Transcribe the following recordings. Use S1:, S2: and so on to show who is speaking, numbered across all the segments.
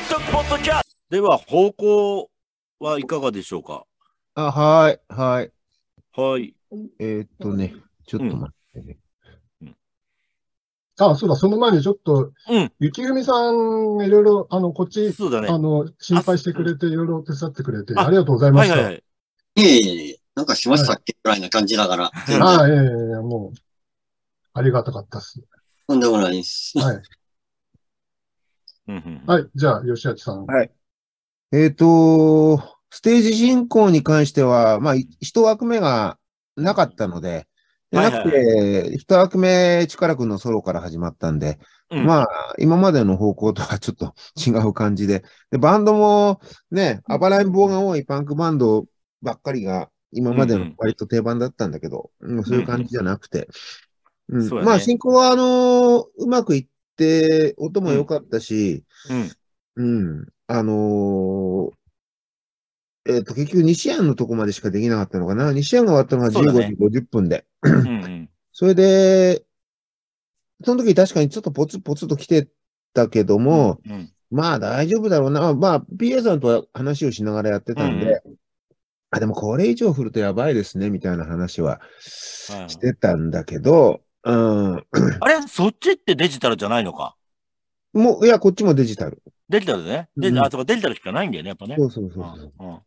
S1: イトポッドキャストでは、方向はいかがでしょうか？
S2: あ、はい、はい。
S1: はい。
S2: えーっとね、ちょっと待ってね。
S3: あ、そうだ、その前にちょっと、
S1: うん。
S3: 雪組さんがいろいろ、あの、こっち、
S1: そうだね。
S3: あの、心配してくれて、いろいろ手伝ってくれて、
S1: あ
S3: ありがとうございました。
S1: はいはいはい。
S4: いえいえいえ、なんかしましたっけ？ぐらいな感じだから。
S3: ああ、いやいやいや、もう、ありがたかったです。
S4: とんでもないです。
S3: はい。
S1: うんうん
S3: はい。じゃあ、吉明さん。
S2: えーっと、ステージ進行に関しては、まあ、い一枠目がなかったので、なくて、二枠目、力くんのソロから始まったんで、
S1: うん。
S2: まあ、今までの方向とはちょっと 違う感じで、で、バンドもね、暴れん坊が多いパンクバンドばっかりが、今までの割と定番だったんだけど、うんそういう感じじゃなくて、うん。まあ、進行は、あのーうまくいって、音も良かったし、
S1: うん。
S2: うん。あのーえっ、と、結局、西安のとこまでしかできなかったのかな。西安が終わったのが15
S1: そうだね
S2: 時50分で。
S1: うんうん。
S2: それで、その時確かにちょっとポツポツと来てたけども、
S1: うん。
S2: まあ大丈夫だろうな。まあ、PA さんとは話をしながらやってたんで、
S1: うん
S2: あ、でもこれ以上降るとやばいですね、みたいな話は
S1: はい
S2: してたんだけど、うん。
S1: あれそっちってデジタルじゃないのか？
S2: もう、いや、こっちもデジタル。
S1: デジタルでね。デ
S2: うん
S1: あ、そうか、デジタルしかないんだよね、やっぱね。
S2: そうそうそうそう。
S1: うんうん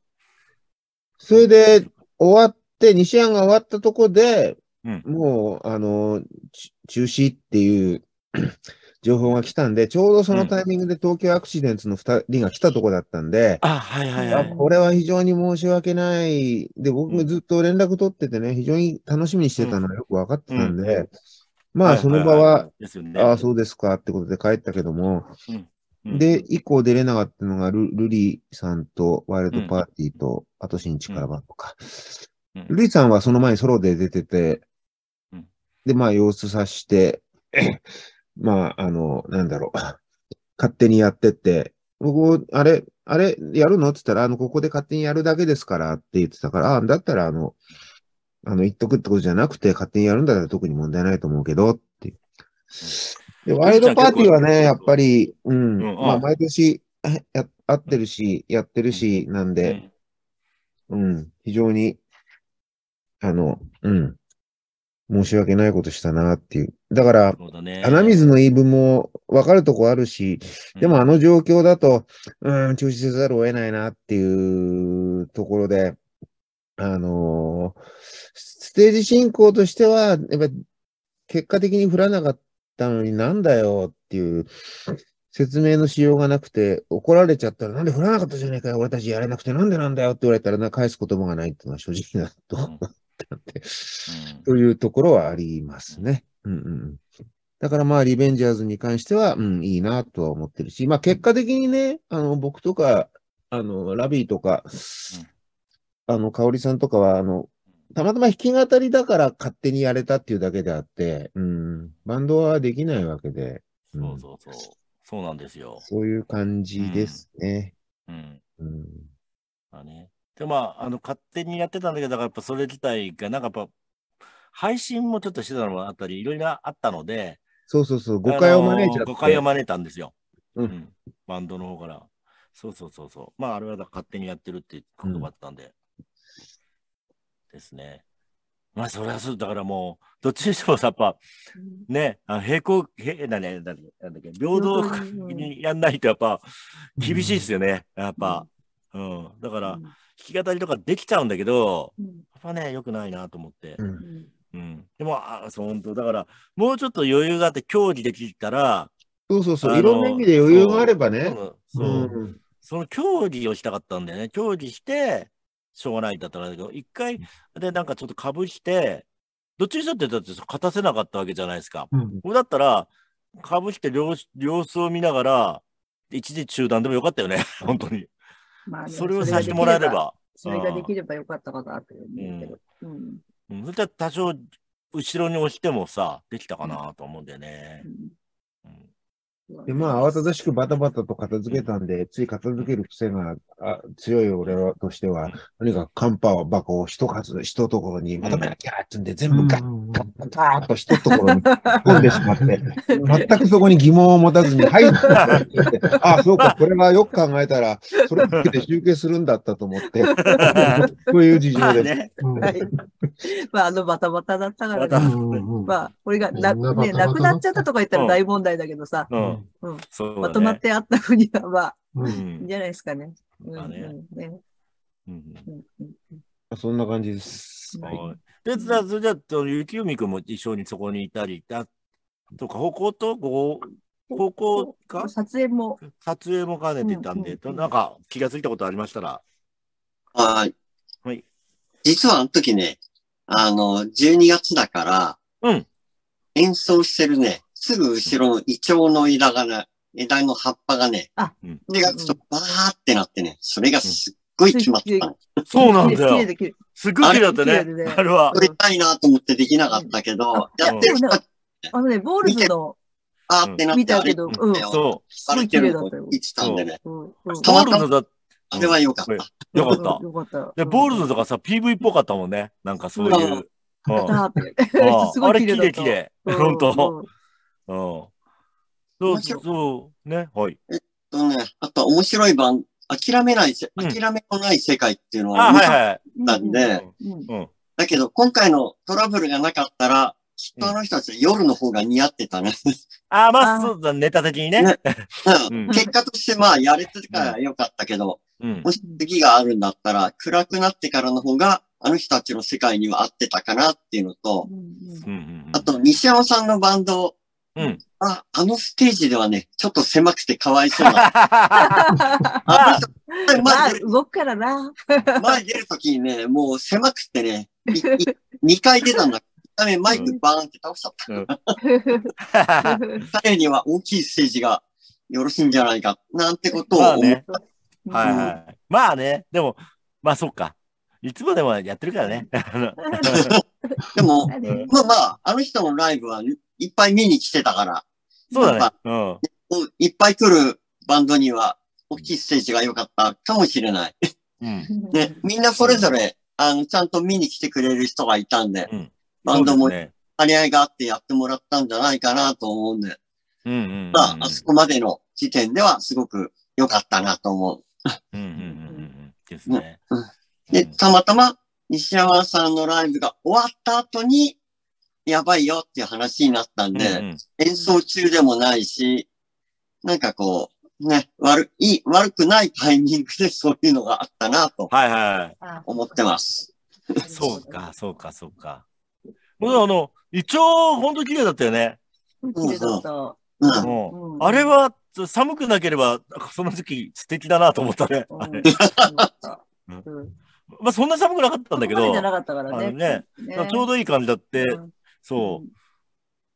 S2: それで、終わって、西安が終わったとこで、
S1: うん
S2: もう、あの、ち中止っていう情報が来たんで、ちょうどそのタイミングで東京アクシデンツの二人が来たとこだったんで、
S1: あ、はいはいはい。
S2: あこれは非常に申し訳ない。で、僕もずっと連絡取っててね、非常に楽しみにしてたのはよく分かってたんで、まあ、その場は。ああ、そうですかってことで帰ったけども、
S1: うん。
S2: で、以降出れなかったのがル、ルリさんとワイルドパーティーと、あと新力バンドか。
S1: うん。
S2: ルリさんはその前にソロで出てて
S1: うん、
S2: で、まあ様子さして、まあ、あの、なんだろう、勝手にやってって、僕、あれ、あれ、やるの？って言ったら、あの、ここで勝手にやるだけですからって言ってたから、あだったら、あの、あの、言っとくってことじゃなくて、勝手にやるんだったら特に問題ないと思うけど、って。で、ワイルドパーティーはね、やっぱり、うん、
S1: うん。
S2: まあ、
S1: あ
S2: 毎年、え や、合ってるし、やってるし、なん
S1: う
S2: で、
S1: ん。
S2: うん、非常に、あの、うん、申し訳ないことしたなっていう。だから、
S1: ね。
S2: 穴水の言い分も分かるとこあるし、でもあの状況だと、うん、中止せざるを得ないなっていうところで、あのーステージ進行としては、やっぱ結果的に振らなかったのになんだよっていう説明のしようがなくて、怒られちゃったら、なんで振らなかったじゃねえかよ、俺たちやれなくてなんでなんだよって言われたらな、返す言葉がないっていうのは正直なところだったんで、
S1: うん
S2: というところはありますね。うんうんうん。だからまあ、リベンジャーズに関しては、うん、いいなとは思ってるし、まあ結果的にね、あの、僕とか、あの、ラビーとか、あの、香織さんとかは、あの、たまたま弾き語りだから勝手にやれたっていうだけであって、うん、バンドはできないわけで、うん
S1: そうそうそう。そうなんですよ。
S2: そういう感じですね。
S1: うん。
S2: うん。
S1: まあね。で、まあ、あの、勝手にやってたんだけど、だからやっぱそれ自体が、なんかやっぱ、配信もちょっとしてたのもあったり、いろいろあったので、
S2: そうそうそう、誤解を招いちゃっ
S1: 誤解を招いたんですよ。
S2: うん
S1: バンドの方から。そうそうそうそう。まあ、あれは勝手にやってるっていう言葉だったんで。ですね。まあ、それはそう、だからもう、どっちにしてもさ、やっぱ、ね、あ平行、へだね、なんだっけなんだっけ、平等にやんないと、やっぱ、厳しいですよね、やっぱ。うん。だから、弾き語りとかできちゃうんだけど、やっぱね、良くないなと思って。
S2: うん
S1: うん。でも、あそう、本当だから、もうちょっと余裕があって、競技できたら、
S2: そうそうそう、いろんな意味で余裕があればね。
S1: そうそう
S2: うん
S1: その競技をしたかったんだよね。競技して、しょうがないんだったらだけど、一回でなんかちょっとかぶして、どっちにしたってだって勝たせなかったわけじゃないですか。
S2: うん
S1: これだったら、かぶして様子様子を見ながら、一時中断でもよかったよね、本当に。
S5: まあね
S1: それをさせてもらえれば。
S5: それができればよかったかなというけど。うん
S1: うん、そしたら多少、後ろに押してもさ、できたかなと思うんだよね。うん
S2: で、まあ、慌ただしくバタバタと片付けたんで、つい片付ける癖があ強い俺らとしては、とにかくカンパ箱を一数、一ところにまとめなきゃってんで、全部ガッ
S3: うん
S2: ガッガーッと一ところに込んでしまって、全くそこに疑問を持たずに、はいって言って、ああ、そうか、これはよく考えたら、それだけで集計するんだったと思って、そういう事
S1: まあ
S2: 情です。
S1: ね。
S3: うん
S5: はい。まあ、あのバタバタだったからね。まあ、これがな、ね、なくなっちゃったとか言った
S1: うん
S5: ら大問題だけどさ、
S1: うん。
S5: うん
S1: そうだね。
S5: まとまってあったふうには、まあ、
S3: う
S1: うんん。
S5: いいんじゃないですかね。うん
S1: まあね
S5: うんね
S1: うん
S5: うんうん
S2: そんな感じです。
S5: は
S2: はい
S1: で、じゃあ、それじゃあ、雪海君も一緒にそこにいたり、あとか、高校とご高校か？
S5: 撮影も、
S1: 撮影も兼ねてたんで、なんか気がついたことありましたら？
S4: はい。
S1: はい。
S4: 実はあの時ね、あの、12月だから、
S1: うん。
S4: 演奏してるね、すぐ後ろのイチョウの枝がね、枝の葉っぱがね、
S1: うん
S4: 手がちょっとバーってなってね、それがすっごい決まったの。
S1: そうなんだよ。
S5: 綺麗で綺麗
S1: すっごい綺麗だったね
S5: あれ
S1: は。
S4: 撮りたいなと思ってできなかったけど、
S5: うん
S4: やってる人は、
S5: あのね、ボールズの、
S4: あーってなって、
S5: 見たけど、うん。
S1: そ
S4: されてるのを言ってたんでね。たまたま
S1: ボールズだ、
S4: あれは良かった。
S1: よかった。
S5: よかった。
S1: で、ボールズとかさ、PV っぽかったもんね。なんかそういう。あ
S5: すごい
S1: あれ綺
S5: 綺麗
S1: 綺麗。
S5: うん
S1: 本当。そうそう。ね。はい。
S4: とね、あと面白い版、諦めないせ、
S1: うん
S4: 諦めのない世界っていうの
S1: あ、
S4: は、
S1: はいはい。
S4: なんで。だけど今回のトラブルがなかったら、きっとあの人たちは夜の方が似合ってたね。
S1: あ、まあ、
S5: あ
S1: そうだ、ネタ的にね。
S4: 結果としてまあやれてたからよかったけど、
S1: うん。
S4: もし次があるんだったら、暗くなってからの方が、あの人たちの世界には合ってたかなっていうのと、あと、西山さんのバンド、
S1: うん。
S4: あ、あのステージではね、ちょっと狭くてかわいそうな。あ
S5: まあ、
S4: の人
S5: まあ動くからな。
S4: 前出るときにね、もう狭くてね、2回出たんだ。ダメ、マイクバーンって倒しちゃった。彼には大きいステージがよろしいんじゃないか、なんてことを思う。
S1: まあね。はいはい。まあね。でも、まあそっか。いつまでもやってるからね。
S4: でも、まあまあ、あの人のライブはいっぱい見に来てたから、
S1: そうだね。うん。
S4: うんいっぱい来るバンドには大きいステージが良かったかもしれない。
S1: うん。
S4: ね、みんなそれぞれ、あの、ちゃんと見に来てくれる人がいたんで、
S1: うん
S4: バンドも。張り合いがあってやってもらったんじゃないかなと思うんで、
S1: うんうんうん。
S4: まあ、あそこまでの時点ではすごく良かったなと思う。
S1: うんうんうんうん。ですね。
S4: で、たまたま西山さんのライブが終わった後に、やばいよっていう話になったんで、
S1: うんうん
S4: 演奏中でもないし、なんかこう、ね、悪い、悪くないタイミングでそういうのがあったなと
S1: はいはい。
S5: あ
S4: 思ってます。
S1: そうか、そうか、そうか。もうあの、一応、ほんと綺麗だったよね。
S5: 綺麗だった。
S4: うん。
S1: あれは、寒くなければ、その時期素敵だなと思ったね。
S5: うん
S1: あれまあ、そんな寒くなかったんだけど、
S5: じゃなかったからね。
S1: ね
S5: ね
S1: ちょうどいい感じだって、
S5: うん
S1: そ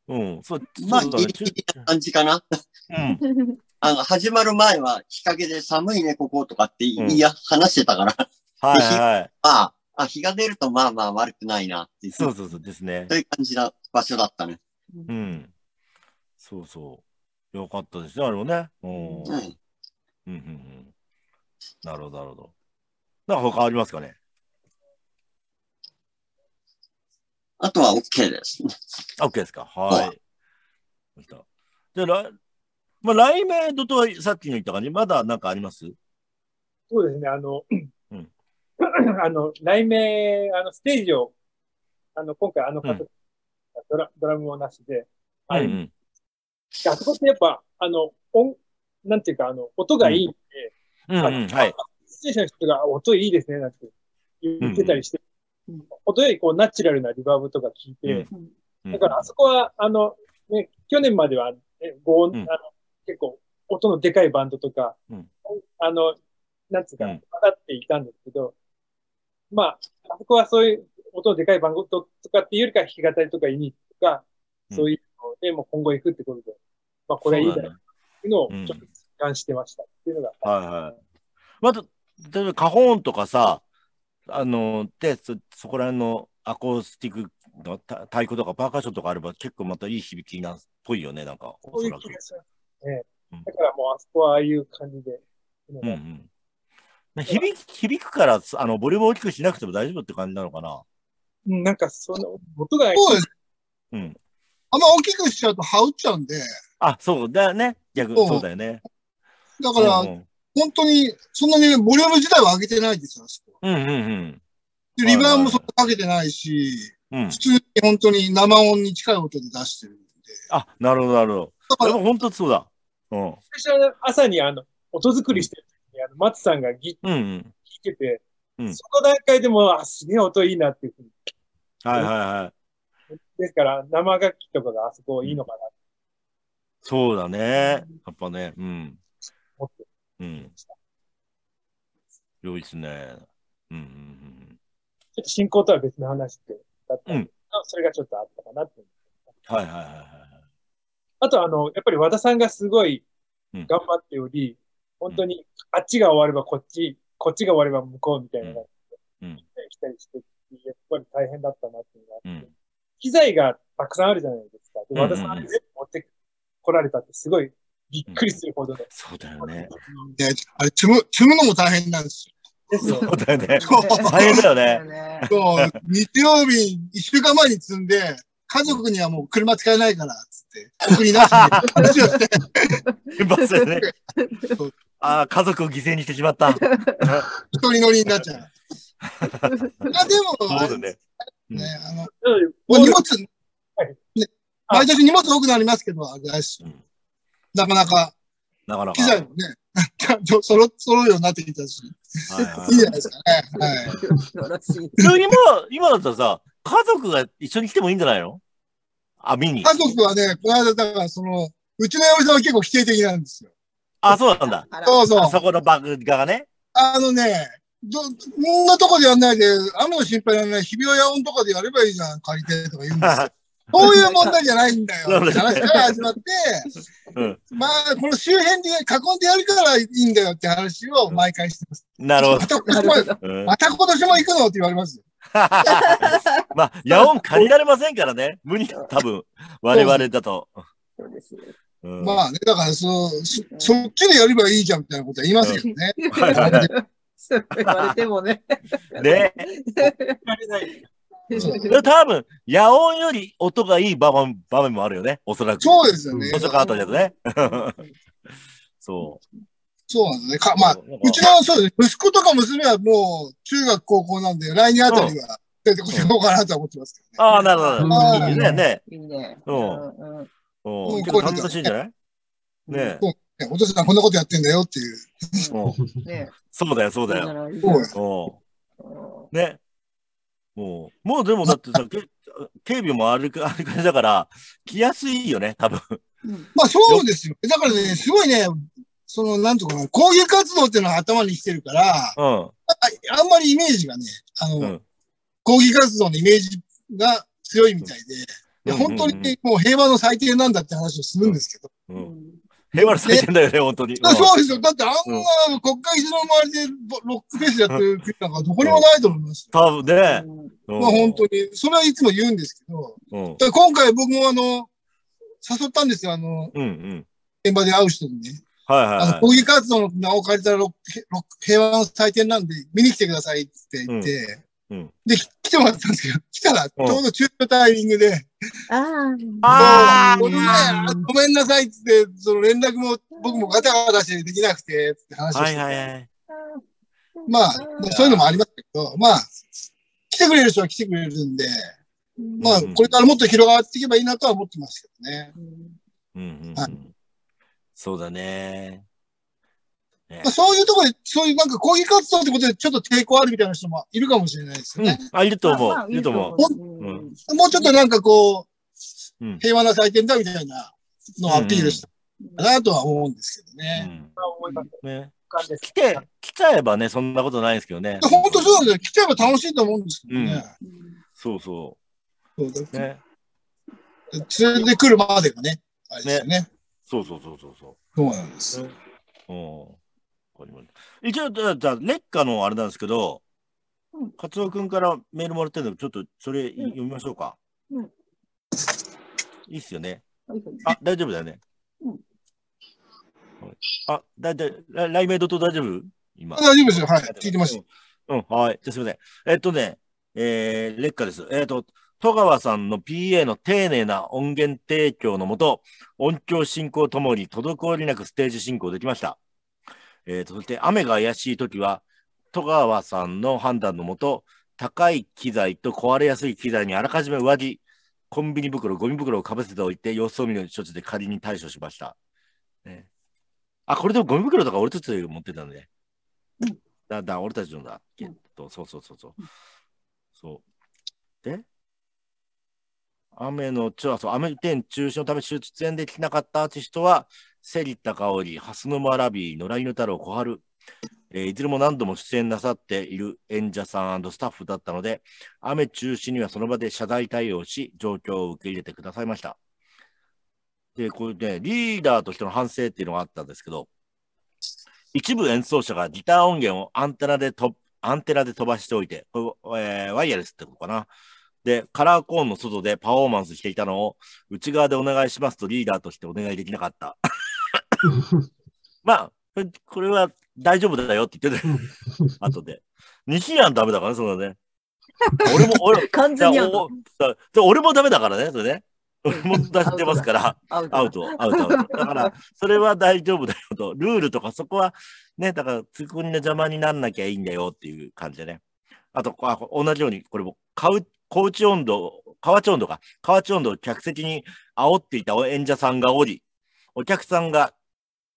S1: う、うん、そう、
S4: まあ、ギリギリな感じかな。
S1: うん、
S4: あの、始まる前は日陰で寒いね、こことかって言い、
S1: うん
S4: いや、話してたから、
S1: はいはい。
S4: あ あ、あ、日が出るとまあまあ悪くないなって
S1: そうそうそうですね
S4: そ。ういう感じな場所だったね。
S1: うん。そうそう。よかったですね、あれもね。うん。うん、
S4: うん。
S1: うん、うん。なるほど、なるほど。なんか他ありますかね？
S4: あとは OK です。
S1: あ、OK ですか？はい。じゃあ、来、まあ、来メイドとはさっきの言った感じ、まだなんかあります？
S6: そうですね、あの、
S1: うん
S6: あの、来名、あの、ステージを、あの、今回あの方、
S1: うん
S6: ドラドラムもなしで、
S1: うん
S6: はい
S1: うん。
S6: あそこってやっぱ、あの、音、なんていうか、あの、音がいいんで、
S1: うんうん。はい。
S6: ステージの人が音いいですね、なんて言ってたりして、
S5: うん
S6: 音よりこうナチュラルなリバーブとか聞いて、
S1: うん。
S6: だからあそこは、あの、ね、去年までは、ね、ご音、
S1: うん。
S6: あの、結構、音のでかいバンドとか、
S1: うん。
S6: あの、なんつうか、
S1: うん。
S6: かっていたんですけど、まあ、あそこはそういう音のでかいバンドとかっていうよりか、弾き語りとかユニットとか、
S1: うん。
S6: そういうので、もう今後行くってことで、まあ、これはいいんだなっていうのを
S1: うん。
S6: ちょっと実感してましたっていうのが、
S1: はいはい。また、例えばカホーンとかさ、あの、で、そ、そこら辺のアコースティックのた太鼓とかパーカッションとかあれば結構またいい響きなんっぽいよね、なんか。
S6: そういう
S1: おそらく
S6: 気がします。ね
S1: うん。
S6: だからもうあそこはああいう感じで。
S1: うんうん。ね響き響くから、あの、ボリューム大きくしなくても大丈夫って感じなのかな？
S6: うんなんかその、音が、
S7: そうです。
S1: うん。
S7: あんま大きくしちゃうと羽打っちゃうんで、
S1: あ、そうだよね。逆、
S7: そう
S1: そうだよね。
S7: だから、
S1: うん
S7: 本当に、そんなにボリューム自体は上げてないですよ、あそこ
S1: うんうんうん。
S7: で、リバーもそんなかけてないし、
S1: うん
S7: 普。通に本当に生音に近い音で出してるんで。
S1: あ、なるほど、なるほ
S7: だか
S1: ど。で
S7: ら、
S1: も本当そうだ。うん。
S6: 最初の朝にあの、音作りしてる時に、あの、松さんがギ
S1: うんうん。
S6: 弾いてて、
S1: うん
S6: その段階でも、あ、すげえ音いいなっていうふうに。
S1: はいはいはい。
S6: ですから、生楽器とかがあそこいいのかなと
S1: そうだね。やっぱね。うん。
S6: 思って
S1: うん。良いですね。うんうん
S6: ちょっと進行とは別の話で、だったんですけど、それがちょっとあったかなって。
S1: うん。はいはいはいはい。
S6: あと、あの、やっぱり和田さんがすごい
S1: うん
S6: 頑張っており、本当に、あっちが終わればこっち、こっちが終われば向こうみたいな感じで、
S1: うん
S6: 来たりして、やっぱり大変だったなっていうのがあって、
S1: うん
S6: 機材がたくさんあるじゃないですか。で
S1: うんうんうん
S6: 和田さんが全部持ってこられたってすごいびっくりするほどの。
S1: そうだよね。
S7: ね、あれ、積む、積むのも大変なんです
S6: よ
S1: そうだよね。大変だよね。
S7: そう、日曜日、一週間前に積んで、家族にはもう車使えないから、つって、送り出して、話をして、
S1: バスでね。ああ、家族を犠牲にしてしまった。
S7: 一人乗りになっちゃう。あ、でも、
S1: そうだね。
S7: ね、あの、荷物、
S6: はい
S7: ね、毎年荷物多くなりますけど、あれです
S1: うん
S7: なかなか、
S1: なかなか。
S7: 機材もね、ちゃんと揃揃うようになってきたし、い
S1: はいはい
S7: いじゃないですかね。はい。
S1: 普通にもう、今だったらさ、家族が一緒に来てもいいんじゃないの？あ、見に。
S7: 家族はね、この間、だから、その、うちの嫁さんは結構否定的なんですよ。
S1: あ、そうなんだ。
S7: そうそう
S1: あ。そこのバグがね。
S7: あのね、ど、こんなとこでやんないで、雨の心配ならない、日比谷野音とかでやればいいじゃん、借りてとか言うんですよ。そういう問題じゃないんだよ。話から始まって、
S1: うん。
S7: まあ、この周辺で囲んでやるからいいんだよって話を毎回してます。
S1: なるほど。うん
S7: また今年も行くの？って言われますよ。
S1: まあ、野音借りられませんからね。無理だ、多分。我々だと。
S5: そうですね。
S1: うん
S7: まあね、だからそ、そ、そっちでやればいいじゃんみたいなことは言いますけどね。
S5: そう言われてもね。
S1: ね。多分、野音より音がいい場面場面もあるよね。おそらく。
S7: そうですよね。
S1: 図書館あたりだとね。そ
S7: そうなんですね。かまあ、
S1: う。
S7: うちの、そうです。息子とか娘はもう中学高校なんで、来年あたりは出てこようかなとは思ってますけどね。
S1: ああ、なるほど。
S7: うん
S1: いいね。ね。
S5: いいね。
S1: うん
S5: うん
S1: うん。
S7: うん
S1: 結構楽しいんじゃない？ね
S7: ねお父さんこんなことやってんだよっていう。
S1: うん
S5: ね
S1: そうだよ、そうだよ。ね。もう、もうでもだってさ、け警備もある ある感じだから、来やすいよね、多分。
S7: まあそうですよ。だからね、すごいね、その、なんとかな、抗議活動っていうのが頭に来てるから、あ
S1: うん。
S7: あんまりイメージがね、あの、
S1: うん。
S7: 抗議活動のイメージが強いみたいで、いや本当にもう平和の祭典なんだって話をするんですけど、
S1: うん。平和な祭典だよね、本当に。
S7: あそうですよ。だってあんな国会議事の周りでロックフェスやってる国なんかどこにもないと思いますよ。
S1: 多分ね。
S7: まあ本当に、それはいつも言うんですけど、今回僕もあの、誘ったんですよ、あの。現場で会う人にね。
S1: はいはい
S7: あの、
S1: は
S7: 抗議活動の名を借りたら平和の祭典なんで見に来てくださいって言って、で、き来てもらったんですけど、来たらちょうど中途タイミングで、
S5: あ
S1: あ
S7: もうごめんごめんなさいって、その連絡も僕もガタガタしてできなくて、つって話
S1: い。はい
S7: をして、
S1: はいはい。
S7: まあ、そういうのもありますけど、まあ、来てくれる人は来てくれるんで、まあ、
S1: うん
S7: これからもっと広がっていけばいいなとは思ってますけどね。
S1: うんうん
S7: は
S1: うん。そうだね。ね
S7: まあ、そういうところで、そういうなんか抗議活動ってことでちょっと抵抗あるみたいな人もいるかもしれないですよね。
S1: うん。あ、いると思
S5: まあ
S1: う。いると思う。
S7: もうちょっとなんかこう、
S1: うん
S7: 平和な祭典だみたいなのをアピールしたかなとは思うんですけどね。
S1: ね。来て、来ちゃえばね、そんなことないですけどね。
S7: 本当そうなんだよ。来ちゃえば楽しいと思うんですけどね。
S1: そうそ
S7: そうだ
S1: う。ね。
S7: 連れてくるまでがね、あれですよね。
S1: そうそうそうそうそ
S7: そうなんです。
S1: う。うん。一応、じゃあ、じゃあ熱夏のあれなんですけど
S5: うん、
S1: カツオ君からメールもらってるので、ちょっとそれ読みましょうか。
S5: うん
S1: いいっすよね。
S5: はい
S1: あ、大丈夫だよね。
S5: うん
S1: あ、だいたい、ラライメイドと大丈夫？今。
S7: 大丈夫ですよ。はい。聞いてます。
S1: うん、はい。じゃあすみません。えっとね、えー、劣化です。えっと、戸川さんの PA の丁寧な音源提供のもと、音響進行ともに滞りなくステージ進行できました。えーと、そして雨が怪しいときは、戸川さんの判断のもと、高い機材と壊れやすい機材にあらかじめ上着、コンビニ袋、ゴミ袋をかぶせておいて、様子を見る処置で仮に対処しました。ね、あ、これでもゴミ袋とか俺たちで持ってたんでね。だ、だ、俺たちのだ。えっと、そうそうそうそう。そう。で、雨の、ちょ、そう、雨天中止のため出演できなかったアーティストは、芹田香織、蓮沼ラビー、野良犬太郎、小春、えーいずれも何度も出演なさっている演者さんスタッフだったので、雨中止にはその場で謝罪対応し、状況を受け入れてくださいました。で、これね、リーダーとしての反省っていうのがあったんですけど、一部演奏者がギター音源をアンテナでとアンテナで飛ばしておいて、これえーワイヤレスってことかな。で、カラーコーンの外でパフォーマンスしていたのを、内側でお願いしますとリーダーとしてお願いできなかった。まあ、これこれは大丈夫だよって言ってた。後で。西やんダメだからね、そうだね。俺も、俺、
S5: 完全に
S1: 俺もダメだからね、それね。俺も出してますから、
S5: アウト。
S1: アウト、アウト。だから、それは大丈夫だよと。ルールとかそこは、ね、だから、ツッコミの邪魔になんなきゃいいんだよっていう感じでね。あと、あ同じように、これも、カウ、高知温度、河内温度か、河内温度を客席に煽っていた演者さんがおり、お客さんが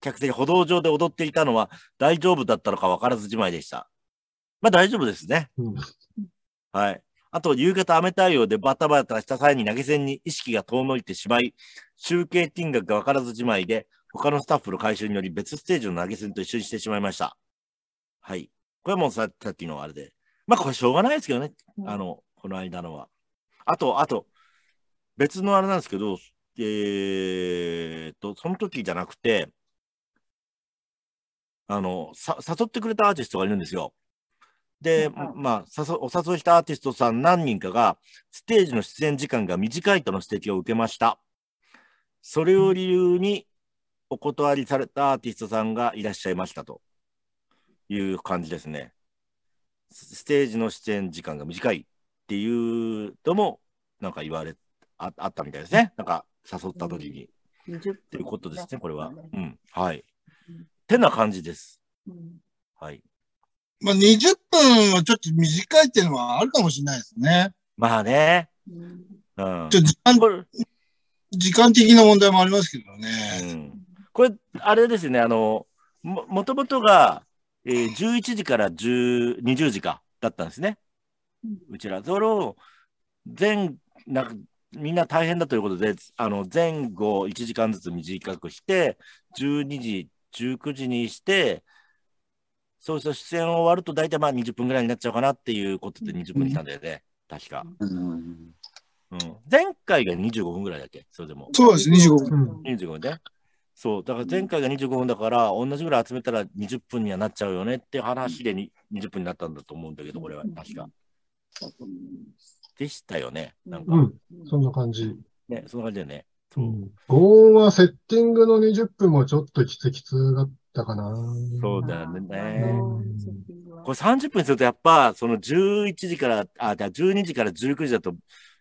S1: 客席歩道上で踊っていたのは大丈夫だったのか分からずじまいでした。まあ大丈夫ですね。
S3: うん
S1: はい。あと、夕方雨対応でバタバタした際に投げ銭に意識が遠のいてしまい、集計金額が分からずじまいで、他のスタッフの回収により別ステージの投げ銭と一緒にしてしまいました。はい。これはもうささっきのあれで。まあこれしょうがないですけどね。あの、この間のは。あと、あと、別のあれなんですけど、えーっと、その時じゃなくて、あの、さ、誘ってくれたアーティストがいるんですよ。で、まあ、誘お誘いしたアーティストさん何人かが、ステージの出演時間が短いとの指摘を受けました。それを理由にお断りされたアーティストさんがいらっしゃいましたという感じですね。スステージの出演時間が短いっていうのも、なんか言われ、ああったみたいですね。なんか誘った時に。
S5: 20
S1: と
S5: 分
S1: いうことですね、これは。
S5: う
S1: うん。はい
S5: うん。
S1: てな感じです。
S5: ん
S1: はい。
S7: まあ、20分はちょっと短いっていうのはあるかもしれないですね。
S1: まあね。
S5: うん
S1: うん。
S7: ちょっと時間時間的な問題もありますけど
S1: う
S7: ね。
S1: ん、これ、あれですね、あの、も、もともとが、えー11時から10 20時か、だったんですね。うちら。それを、全、なんか、みんな大変だということで、あの、前後1時間ずつ短くして、12時、19時にして、そうすると出演終わると大体まあ20分ぐらいになっちゃうかなっていうことで20分にしたんだよね。確か。
S4: うん
S1: うん。前回が25分ぐらいだっけ？それでも。
S7: そうです、25分。
S3: うん
S1: 25分ね。そう、だから前回が25分だから、同じぐらい集めたら20分にはなっちゃうよねっていう話でに20分になったんだと思うんだけど、これは確か。でしたよね。なんか、
S3: うん、そんな感じ。
S1: ね、そんな感じだよね。
S3: うん。5音はセッティングの20分もちょっときつきつだったかな。
S1: そうだよね。
S3: うん
S1: これ30分にすると、やっぱ、その11時から、あ、じゃあ12時から19時だと、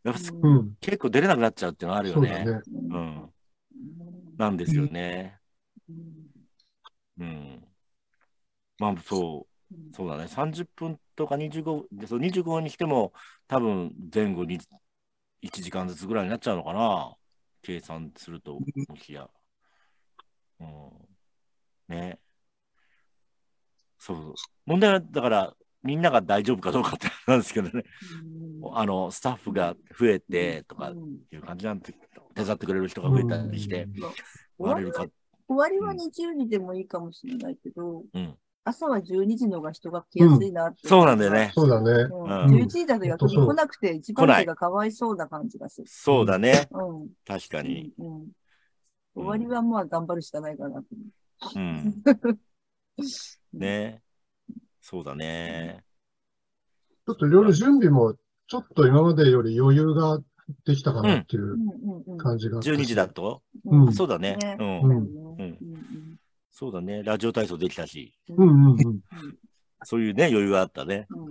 S1: やっぱ
S3: うん、
S1: 結構出れなくなっちゃうっていうのはあるよね。
S3: そうだね。
S1: うん。なんですよね。うん。まあ、そう。そうだね。30分とか25、でそう25分にしても、多分前後に1時間ずつぐらいになっちゃうのかな。計算すると、もしや。うん。ね。そう。問題は、だから、みんなが大丈夫かどうかって話なんですけどね。あの、スタッフが増えてとかいう感じなんで、手伝ってくれる人が増えたりして、
S5: 終わりは
S1: 割れるか。
S5: 終わりは20時でもいいかもしれないけど、
S1: うん。
S5: 朝は12時の方が人が来やすいなって、
S1: そうなんだよね。
S3: そうだね。
S5: うん。
S1: うん
S5: 11時だと逆に来なくて、一番手がかわいそうな感じがする。
S1: そうだね。
S5: うん。
S1: 確かに。
S5: うん。終わりはまあ頑張るしかないかなと
S1: うん。ね。そうだね。
S3: ちょっといろいろ準備も、ちょっと今までより余裕ができたかなっていう
S5: うんうんうん。
S3: 感じがあったし。
S1: 12時だと、
S3: うん
S1: そうだね。
S5: ね
S1: うん。
S3: うん
S5: うんうん
S1: そうだね。ラジオ体操できたし、
S3: うんうんうん。
S1: そういうね、余裕があったね。
S5: うん